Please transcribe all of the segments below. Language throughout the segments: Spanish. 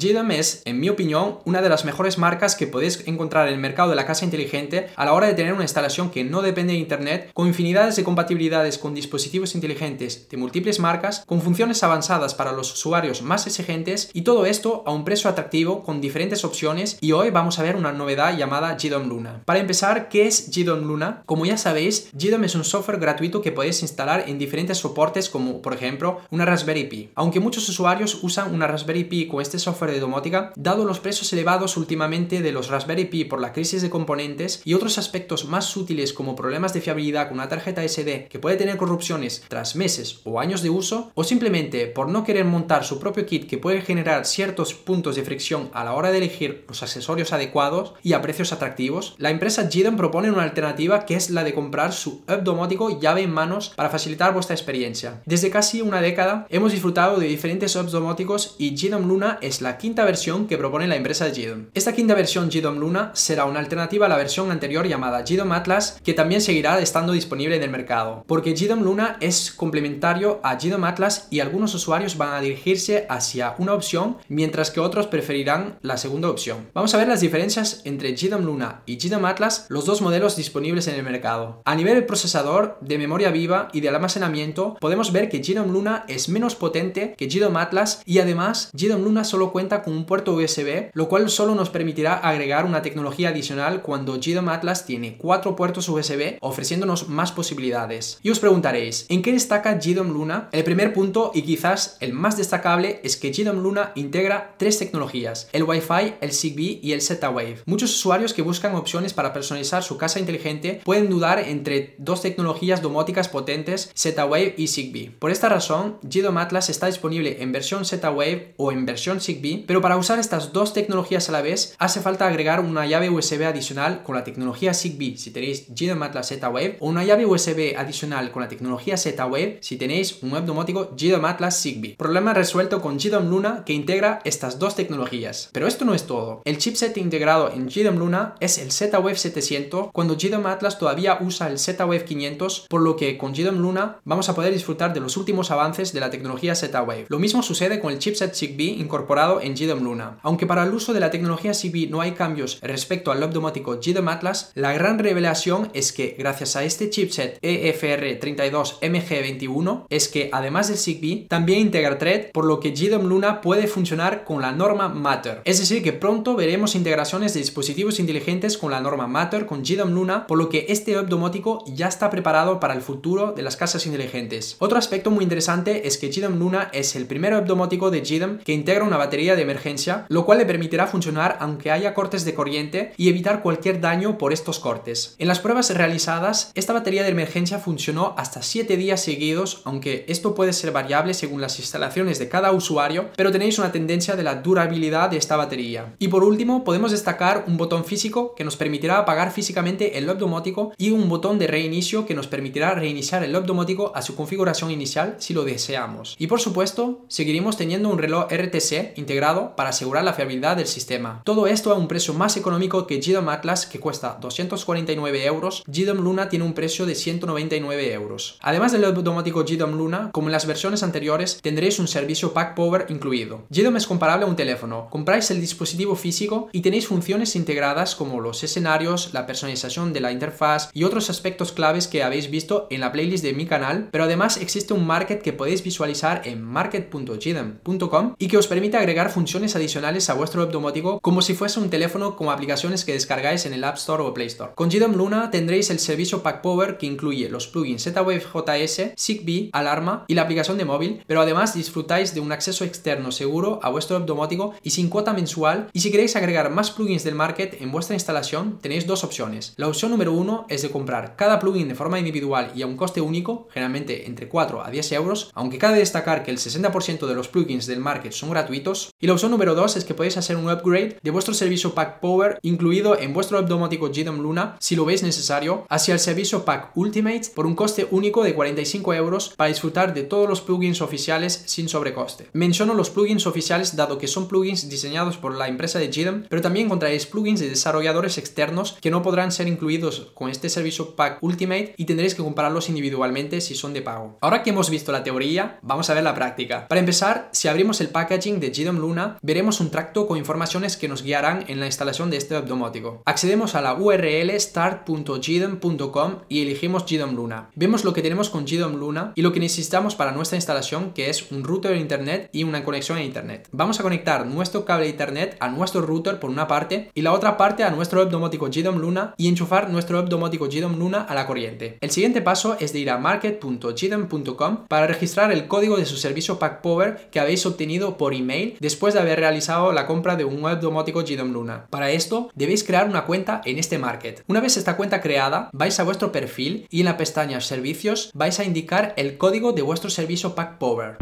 GDOM es, en mi opinión, una de las mejores marcas que podéis encontrar en el mercado de la casa inteligente a la hora de tener una instalación que no depende de Internet, con infinidades de compatibilidades con dispositivos inteligentes de múltiples marcas, con funciones avanzadas para los usuarios más exigentes y todo esto a un precio atractivo con diferentes opciones y hoy vamos a ver una novedad llamada GDOM Luna. Para empezar, ¿qué es GDOM Luna? Como ya sabéis, GDOM es un software gratuito que podéis instalar en diferentes soportes como por ejemplo una Raspberry Pi. Aunque muchos usuarios usan una Raspberry Pi con este software de domótica, dado los precios elevados últimamente de los Raspberry Pi por la crisis de componentes y otros aspectos más útiles como problemas de fiabilidad con una tarjeta SD que puede tener corrupciones tras meses o años de uso, o simplemente por no querer montar su propio kit que puede generar ciertos puntos de fricción a la hora de elegir los accesorios adecuados y a precios atractivos, la empresa GDOM propone una alternativa que es la de comprar su hub domótico llave en manos para facilitar vuestra experiencia. Desde casi una década hemos disfrutado de diferentes hubs domóticos y GDOM Luna es la quinta versión que propone la empresa GDOM. Esta quinta versión GDOM Luna será una alternativa a la versión anterior llamada GDOM Atlas que también seguirá estando disponible en el mercado, porque GDOM Luna es complementario a GDOM Atlas y algunos usuarios van a dirigirse hacia una opción mientras que otros preferirán la segunda opción. Vamos a ver las diferencias entre GDOM Luna y GDOM Atlas, los dos modelos disponibles en el mercado. A nivel del procesador, de memoria viva y del almacenamiento, podemos ver que GDOM Luna es menos potente que GDOM Atlas y además GDOM Luna solo cuenta con un puerto USB, lo cual solo nos permitirá agregar una tecnología adicional cuando GDOM Atlas tiene cuatro puertos USB ofreciéndonos más posibilidades. Y os preguntaréis, ¿en qué destaca GDOM Luna? El primer punto y quizás el más destacable es que GDOM Luna integra tres tecnologías, el Wi-Fi, el Zigbee y el Z-Wave. Muchos usuarios que buscan opciones para personalizar su casa inteligente pueden dudar entre dos tecnologías domóticas potentes, Z-Wave y Zigbee. Por esta razón, GDOM Atlas está disponible en versión Z-Wave o en versión Zigbee, pero para usar estas dos tecnologías a la vez hace falta agregar una llave USB adicional con la tecnología Zigbee si tenéis GDOM Atlas Z-Wave o una llave USB adicional con la tecnología Z-Wave si tenéis un web domótico GDOM Atlas Zigbee. Problema resuelto con GDOM Luna que integra estas dos tecnologías. Pero esto no es todo. El chipset integrado en GDOM Luna es el Z-Wave 700 cuando GDOM Atlas todavía usa el Z-Wave 500, por lo que con GDOM Luna vamos a poder disfrutar de los últimos avances de la tecnología Z-Wave. Lo mismo sucede con el chipset Zigbee incorporado en GDOM Luna. Aunque para el uso de la tecnología Zigbee no hay cambios respecto al domótico GDOM Atlas, la gran revelación es que gracias a este chipset E EFR32MG21 es que además del Zigbee también integra Thread, por lo que GDOM Luna puede funcionar con la norma Matter. Es decir, que pronto veremos integraciones de dispositivos inteligentes con la norma Matter con GDOM Luna, por lo que este hub domótico ya está preparado para el futuro de las casas inteligentes. Otro aspecto muy interesante es que GDOM Luna es el primer hub domótico de GDOM que integra una batería de emergencia, lo cual le permitirá funcionar aunque haya cortes de corriente y evitar cualquier daño por estos cortes. En las pruebas realizadas, esta batería de emergencia funcionó hasta 7 días seguidos, aunque esto puede ser variable según las instalaciones de cada usuario, pero tenéis una tendencia de la durabilidad de esta batería. Y por último, podemos destacar un botón físico que nos permitirá apagar físicamente el loop domótico y un botón de reinicio que nos permitirá reiniciar el loop domótico a su configuración inicial si lo deseamos. Y por supuesto, seguiremos teniendo un reloj RTC integrado para asegurar la fiabilidad del sistema. Todo esto a un precio más económico que GDOM Atlas que cuesta 249 euros, GDOM Luna tiene un precio de 199 euros. Además del domótico GDOM Luna, como en las versiones anteriores, tendréis un servicio Pack Power incluido. GDOM es comparable a un teléfono. Compráis el dispositivo físico y tenéis funciones integradas como los escenarios, la personalización de la interfaz y otros aspectos claves que habéis visto en la playlist de mi canal, pero además existe un market que podéis visualizar en market.gdom.com y que os permite agregar funciones adicionales a vuestro web domótico como si fuese un teléfono con aplicaciones que descargáis en el App Store o Play Store. Con GDOM Luna tendréis el servicio Pack Power que incluye los plugins Z-Wave JS, Zigbee, Alarma y la aplicación de móvil, pero además disfrutáis de un acceso externo seguro a vuestro web domótico y sin cuota mensual. Y si queréis agregar más plugins del market en vuestra instalación, tenéis dos opciones. La opción número uno es de comprar cada plugin de forma individual y a un coste único, generalmente entre 4 a 10 euros, aunque cabe destacar que el 60% de los plugins del market son gratuitos. Y la opción número 2 es que podéis hacer un upgrade de vuestro servicio Pack Power incluido en vuestro domótico GDOM Luna, si lo veis necesario, hacia el servicio Pack Ultimate por un coste único de 45 euros para disfrutar de todos los plugins oficiales sin sobrecoste. Menciono los plugins oficiales dado que son plugins diseñados por la empresa de GDOM, pero también encontraréis plugins de desarrolladores externos que no podrán ser incluidos con este servicio Pack Ultimate y tendréis que compararlos individualmente si son de pago. Ahora que hemos visto la teoría, vamos a ver la práctica. Para empezar, si abrimos el packaging de GDOM Luna, Luna, veremos un tracto con informaciones que nos guiarán en la instalación de este domótico. Accedemos a la URL start.gdom.com y elegimos GDOM Luna. Vemos lo que tenemos con GDOM Luna y lo que necesitamos para nuestra instalación, que es un router de internet y una conexión a internet. Vamos a conectar nuestro cable de internet a nuestro router por una parte y la otra parte a nuestro web domótico GDOM Luna y enchufar nuestro web domótico GDOM Luna a la corriente. El siguiente paso es de ir a market.gdom.com para registrar el código de su servicio Pack Power que habéis obtenido por email después de haber realizado la compra de un web domótico GDOM Luna. Para esto debéis crear una cuenta en este market. Una vez esta cuenta creada, vais a vuestro perfil y en la pestaña Servicios vais a indicar el código de vuestro servicio Pack Power.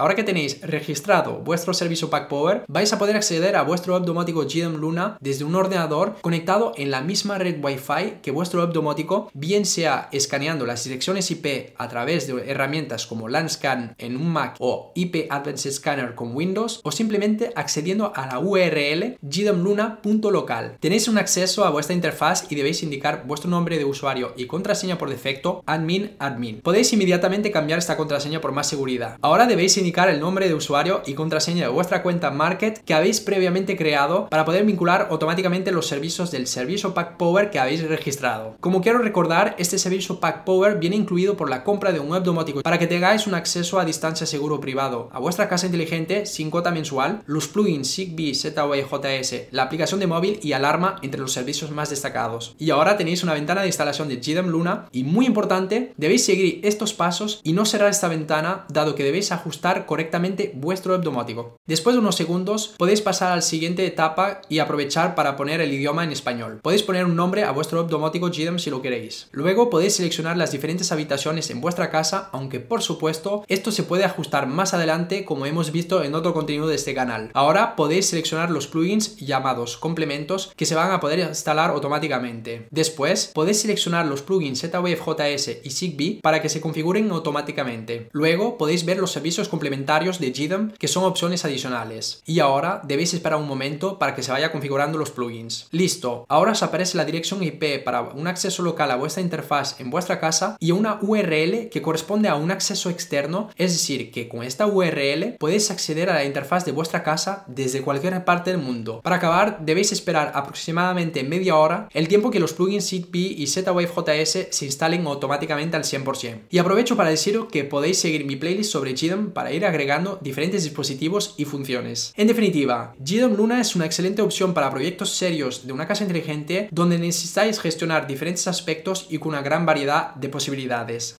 Ahora que tenéis registrado vuestro servicio Pack Power, vais a poder acceder a vuestro web domótico GDOM Luna desde un ordenador conectado en la misma red Wi-Fi que vuestro web domótico, bien sea escaneando las direcciones IP a través de herramientas como LANScan en un Mac o IP Advanced Scanner con Windows, o simplemente accediendo a la URL gdomluna.local. Tenéis un acceso a vuestra interfaz y debéis indicar vuestro nombre de usuario y contraseña por defecto, admin admin. Podéis inmediatamente cambiar esta contraseña por más seguridad. Ahora debéis indicar el nombre de usuario y contraseña de vuestra cuenta Market que habéis previamente creado para poder vincular automáticamente los servicios del servicio Pack Power que habéis registrado. Como quiero recordar, este servicio Pack Power viene incluido por la compra de un web domótico para que tengáis un acceso a distancia seguro privado a vuestra casa inteligente sin cuota mensual, los plugins Zigbee, Z-Wave, JS, la aplicación de móvil y alarma entre los servicios más destacados. Y ahora tenéis una ventana de instalación de GDM Luna y muy importante, debéis seguir estos pasos y no cerrar esta ventana dado que debéis ajustar correctamente vuestro web. Después de unos segundos podéis pasar a la siguiente etapa y aprovechar para poner el idioma en español. Podéis poner un nombre a vuestro web domótico si lo queréis. Luego podéis seleccionar las diferentes habitaciones en vuestra casa, aunque por supuesto esto se puede ajustar más adelante como hemos visto en otro contenido de este canal. Ahora podéis seleccionar los plugins llamados complementos que se van a poder instalar automáticamente. Después podéis seleccionar los plugins Z-Wave JS y Zigbee para que se configuren automáticamente. Luego podéis ver los servicios complementarios de GDOM que son opciones adicionales. Y ahora debéis esperar un momento para que se vaya configurando los plugins. Listo, ahora os aparece la dirección IP para un acceso local a vuestra interfaz en vuestra casa y una URL que corresponde a un acceso externo, es decir, que con esta URL podéis acceder a la interfaz de vuestra casa desde cualquier parte del mundo. Para acabar, debéis esperar aproximadamente media hora el tiempo que los plugins ZigBee y Z-Wave JS se instalen automáticamente al 100%. Y aprovecho para deciros que podéis seguir mi playlist sobre GDOM ir agregando diferentes dispositivos y funciones. En definitiva, GDOM Luna es una excelente opción para proyectos serios de una casa inteligente donde necesitáis gestionar diferentes aspectos y con una gran variedad de posibilidades.